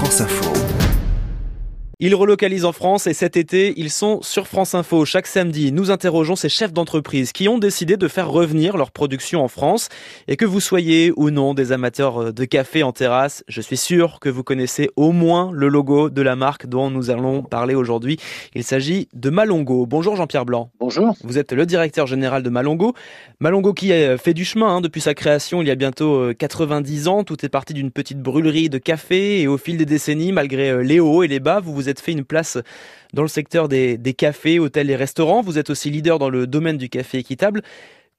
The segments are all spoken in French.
France Info. Ils relocalisent en France et cet été, ils sont sur France Info. Chaque samedi, nous interrogeons ces chefs d'entreprise qui ont décidé de faire revenir leur production en France. Et que vous soyez ou non des amateurs de café en terrasse, je suis sûr que vous connaissez au moins le logo de la marque dont nous allons parler aujourd'hui. Il s'agit de Malongo. Bonjour Jean-Pierre Blanc. Bonjour. Vous êtes le directeur général de Malongo. Malongo qui a fait du chemin hein, depuis sa création il y a bientôt 90 euh, ans. Tout est parti d'une petite brûlerie de café et au fil des décennies, malgré euh, les hauts et les bas, vous vous fait une place dans le secteur des, cafés, hôtels et restaurants. Vous êtes aussi leader dans le domaine du café équitable.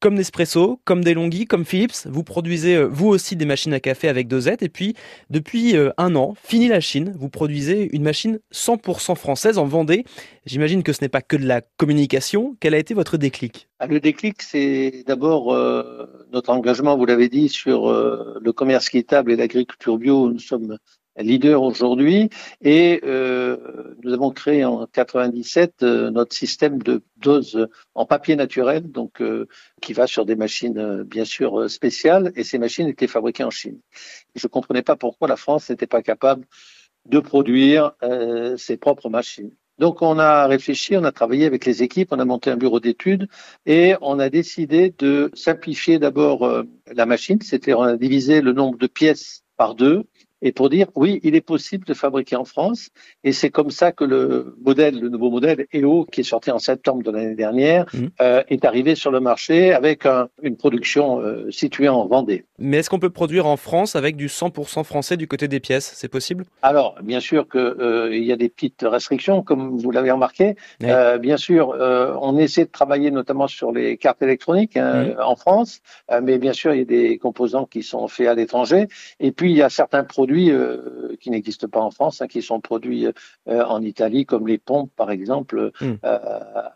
Comme Nespresso, comme Delonghi, comme Philips, vous produisez euh, vous aussi des machines à café avec dosette. Et puis, depuis euh, un an, fini la Chine, vous produisez une machine 100% française en Vendée. J'imagine que ce n'est pas que de la communication. Quel a été votre déclic? Ah, Le déclic, c'est d'abord euh, notre engagement, vous l'avez dit, sur le commerce équitable et l'agriculture bio. Nous sommes leader aujourd'hui et euh, nous avons créé en 97 euh, notre système de dose en papier naturel donc euh, qui va sur des machines euh, bien sûr spéciales et ces machines étaient fabriquées en Chine. Je comprenais pas pourquoi la France n'était pas capable de produire ses propres machines. Donc on a réfléchi, on a travaillé avec les équipes, on a monté un bureau d'études et on a décidé de simplifier d'abord la machine, c'était on a divisé le nombre de pièces par deux et pour dire oui, il est possible de fabriquer en France. Et c'est comme ça que le modèle, le nouveau modèle EO, qui est sorti en septembre de l'année dernière, mmh. euh, est arrivé sur le marché avec une production euh, située en Vendée. Mais est-ce qu'on peut produire en France avec du 100% français du côté des pièces? C'est possible? Alors, bien sûr qu'il euh, y a des petites restrictions, comme vous l'avez remarqué. bien sûr, on essaie de travailler notamment sur les cartes électroniques hein, mmh. en France, mais bien sûr, il y a des composants qui sont faits à l'étranger. Et puis, il y a certains produits euh, qui n'existent pas en France, hein, qui sont produits euh, en Italie, comme les pompes, par exemple, hmm. euh,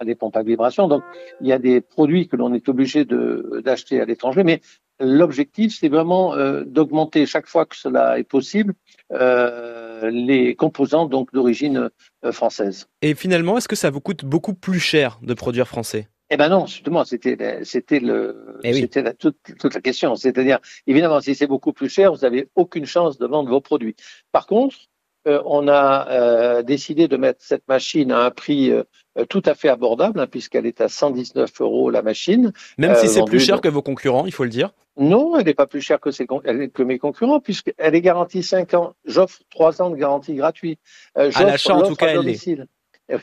les pompes à vibration. Donc, il y a des produits que l'on est obligé d'acheter à l'étranger, mais l'objectif, c'est vraiment d'augmenter chaque fois que cela est possible les composants donc d'origine française. Et finalement, est-ce que ça vous coûte beaucoup plus cher de produire français? Eh ben non, justement, c'était c'était le eh c'était la, toute, toute, la question. C'est-à-dire, évidemment, si c'est beaucoup plus cher, vous n'avez aucune chance de vendre vos produits. Par contre, euh, on a euh, décidé de mettre cette machine à un prix euh, tout à fait abordable, hein, puisqu'elle est à 119 euros la machine. Même si c'est plus cher que vos concurrents, il faut le dire. Non, elle n'est pas plus chère que, ses, que mes concurrents, puisqu'elle est garantie 5 ans. J'offre 3 ans de garantie gratuite. à l'achat, en tout cas, elle est.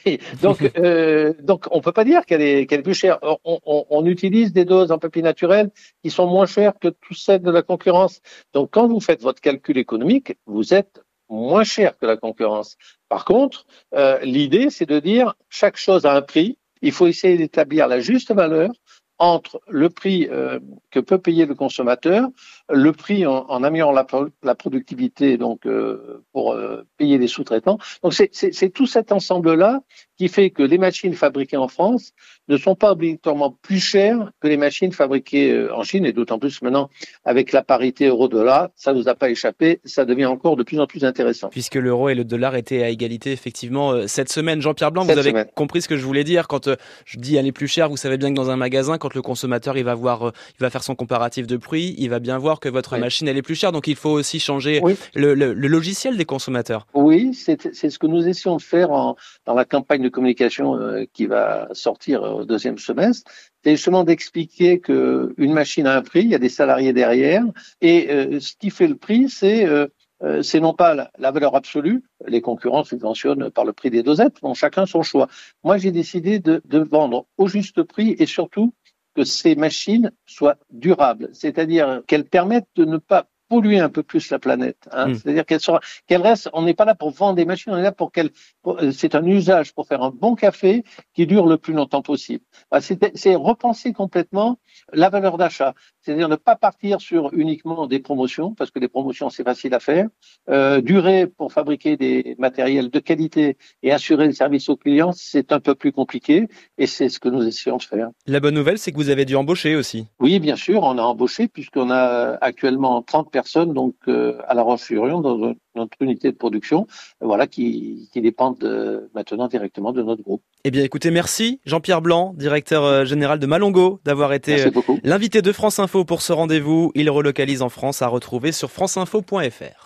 Oui, donc, euh, donc on peut pas dire qu'elle est, qu'elle est plus chère. On, on, on, utilise des doses en papier naturel qui sont moins chères que toutes celles de la concurrence. Donc, quand vous faites votre calcul économique, vous êtes moins cher que la concurrence. Par contre, euh, l'idée, c'est de dire chaque chose a un prix. Il faut essayer d'établir la juste valeur entre le prix euh, que peut payer le consommateur, le prix en, en améliorant la, la, productivité donc euh, pour euh, les sous-traitants. Donc c'est tout cet ensemble-là qui fait que les machines fabriquées en France ne sont pas obligatoirement plus chères que les machines fabriquées en Chine, et d'autant plus maintenant avec la parité euro-dollar, ça ne nous a pas échappé, ça devient encore de plus en plus intéressant. Puisque l'euro et le dollar étaient à égalité effectivement cette semaine. Jean-Pierre Blanc, vous avez compris ce que je voulais dire quand je dis est plus chère, vous savez bien que dans un magasin, quand le consommateur il va voir, euh, il va faire son comparatif de prix, il va bien voir que votre machine elle est plus chère. Donc il faut aussi changer le, logiciel des consommateurs. Oui, c'est ce que nous essayons de faire dans la campagne de communication euh, qui va sortir au deuxième semestre. C'est justement d'expliquer que une machine a un prix, il y a des salariés derrière, et euh, ce qui fait le prix, c'est non pas la, valeur absolue, les concurrents subventionnent par le prix des dosettes, bon, chacun son choix. Moi, j'ai décidé de, vendre au juste prix et surtout que ces machines soient durables, c'est-à-dire qu'elles permettent de ne pas polluer un peu plus la planète. Hein. Hmm. C'est-à-dire qu'elle sera, qu'elle reste. On n'est pas là pour vendre des machines, on est là pour qu'elle. C'est un usage pour faire un bon café qui dure le plus longtemps possible. Bah, c'est repenser complètement la valeur d'achat. C'est-à-dire ne pas partir sur uniquement des promotions, parce que les promotions c'est facile à faire. Euh, durer pour fabriquer des matériels de qualité et assurer le service aux clients, c'est un peu plus compliqué, et c'est ce que nous essayons de faire. La bonne nouvelle, c'est que vous avez dû embaucher aussi. Oui, bien sûr, on a embauché puisqu'on a actuellement 30 personnes personnes donc euh, à La Roche-sur-Yon dans notre unité de production, voilà qui, qui dépendent maintenant directement de notre groupe. Eh bien, écoutez, merci Jean-Pierre Blanc, directeur euh, général de Malongo, d'avoir été euh, l'invité de France Info pour ce rendez-vous. Il relocalise en France à retrouver sur franceinfo.fr.